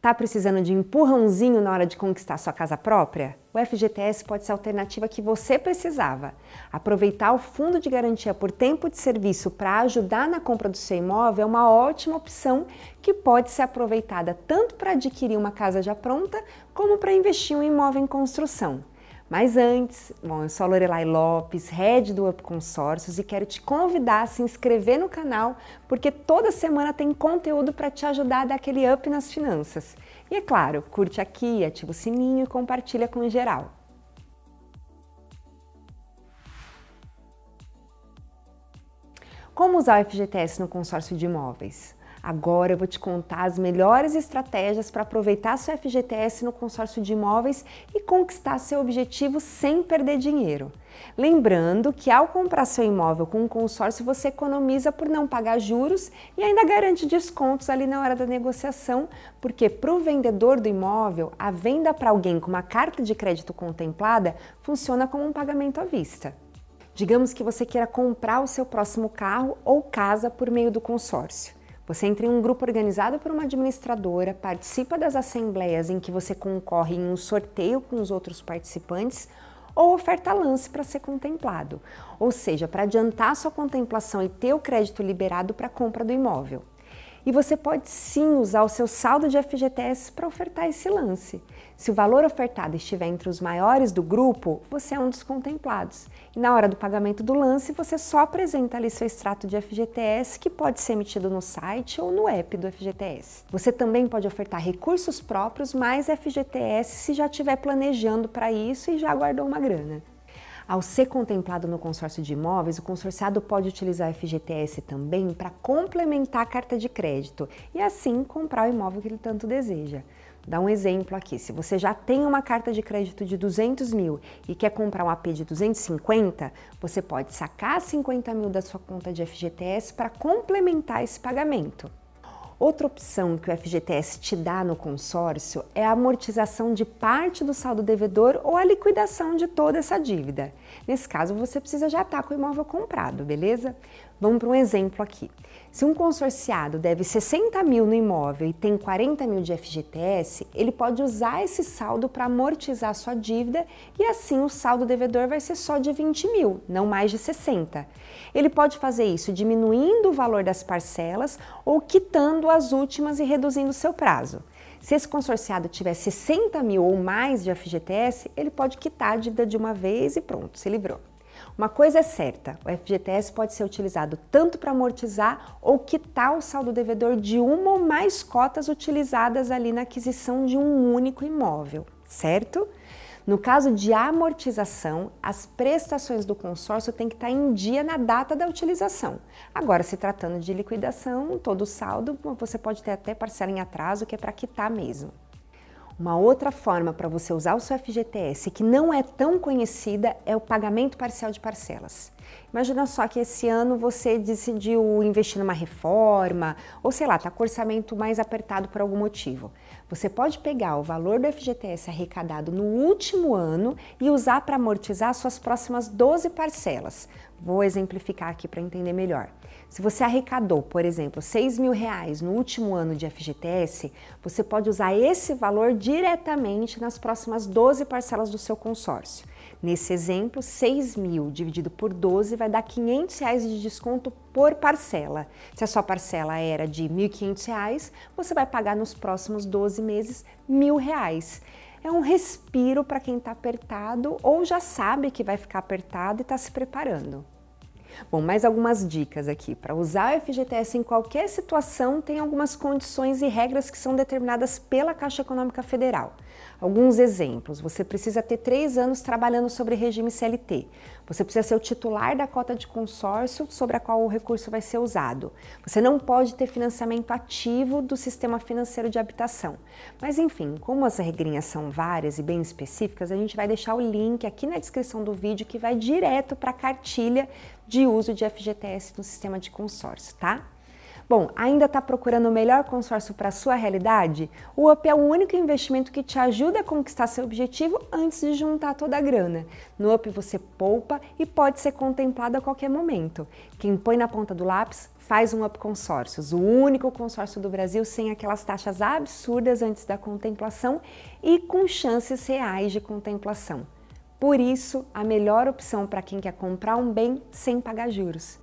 Tá precisando de empurrãozinho na hora de conquistar sua casa própria? O FGTS pode ser a alternativa que você precisava. Aproveitar o fundo de garantia por tempo de serviço para ajudar na compra do seu imóvel é uma ótima opção que pode ser aproveitada tanto para adquirir uma casa já pronta, como para investir em um imóvel em construção. Mas antes, bom, eu sou a Lorelai Lopes, head do Up Consórcios e quero te convidar a se inscrever no canal, porque toda semana tem conteúdo para te ajudar a dar aquele up nas finanças. E é claro, curte aqui, ativa o sininho e compartilha com geral. Como usar o FGTS no consórcio de imóveis? Agora eu vou te contar as melhores estratégias para aproveitar seu FGTS no consórcio de imóveis e conquistar seu objetivo sem perder dinheiro. Lembrando que ao comprar seu imóvel com um consórcio, você economiza por não pagar juros e ainda garante descontos ali na hora da negociação, porque para o vendedor do imóvel, a venda para alguém com uma carta de crédito contemplada funciona como um pagamento à vista. Digamos que você queira comprar o seu próximo carro ou casa por meio do consórcio. Você entra em um grupo organizado por uma administradora, participa das assembleias em que você concorre em um sorteio com os outros participantes ou oferta lance para ser contemplado, ou seja, para adiantar sua contemplação e ter o crédito liberado para a compra do imóvel. E você pode sim usar o seu saldo de FGTS para ofertar esse lance. Se o valor ofertado estiver entre os maiores do grupo, você é um dos contemplados. E na hora do pagamento do lance, você só apresenta ali seu extrato de FGTS, que pode ser emitido no site ou no app do FGTS. Você também pode ofertar recursos próprios mais FGTS se já estiver planejando para isso e já guardou uma grana. Ao ser contemplado no consórcio de imóveis, o consorciado pode utilizar a FGTS também para complementar a carta de crédito e assim comprar o imóvel que ele tanto deseja. Dá um exemplo aqui, se você já tem uma carta de crédito de 200 mil e quer comprar um AP de 250, você pode sacar 50 mil da sua conta de FGTS para complementar esse pagamento. Outra opção que o FGTS te dá no consórcio é a amortização de parte do saldo devedor ou a liquidação de toda essa dívida. Nesse caso, você precisa já estar com o imóvel comprado, beleza? Vamos para um exemplo aqui. Se um consorciado deve 60 mil no imóvel e tem 40 mil de FGTS, ele pode usar esse saldo para amortizar sua dívida e assim o saldo devedor vai ser só de 20 mil, não mais de 60. Ele pode fazer isso diminuindo o valor das parcelas ou quitando as últimas e reduzindo seu prazo. Se esse consorciado tiver 60 mil ou mais de FGTS, ele pode quitar a dívida de uma vez e pronto, se livrou. Uma coisa é certa, o FGTS pode ser utilizado tanto para amortizar ou quitar o saldo devedor de uma ou mais cotas utilizadas ali na aquisição de um único imóvel, certo? No caso de amortização, as prestações do consórcio têm que estar em dia na data da utilização. Agora, se tratando de liquidação, todo o saldo, você pode ter até parcela em atraso, que é para quitar mesmo. Uma outra forma para você usar o seu FGTS que não é tão conhecida é o pagamento parcial de parcelas. Imagina só que esse ano você decidiu investir numa reforma, ou sei lá, está com orçamento mais apertado por algum motivo. Você pode pegar o valor do FGTS arrecadado no último ano e usar para amortizar suas próximas 12 parcelas. Vou exemplificar aqui para entender melhor. Se você arrecadou, por exemplo, 6 mil reais no último ano de FGTS, você pode usar esse valor diretamente nas próximas 12 parcelas do seu consórcio. Nesse exemplo, 6 mil dividido por 12 vai dar 500 reais de desconto por parcela. Se a sua parcela era de 1.500 reais, você vai pagar nos próximos 12 meses mil reais. É um respiro para quem está apertado ou já sabe que vai ficar apertado e está se preparando. Bom, mais algumas dicas aqui. Para usar o FGTS em qualquer situação, tem algumas condições e regras que são determinadas pela Caixa Econômica Federal. Alguns exemplos: você precisa ter três anos trabalhando sobre regime CLT. Você precisa ser o titular da cota de consórcio sobre a qual o recurso vai ser usado. Você não pode ter financiamento ativo do sistema financeiro de habitação. Mas enfim, como as regrinhas são várias e bem específicas, a gente vai deixar o link aqui na descrição do vídeo que vai direto para a cartilha de uso de FGTS no sistema de consórcio, tá? Bom, ainda está procurando o melhor consórcio para sua realidade? O UP é o único investimento que te ajuda a conquistar seu objetivo antes de juntar toda a grana. No UP você poupa e pode ser contemplado a qualquer momento. Quem põe na ponta do lápis faz um Up Consórcios, o único consórcio do Brasil sem aquelas taxas absurdas antes da contemplação e com chances reais de contemplação. Por isso, a melhor opção para quem quer comprar um bem sem pagar juros.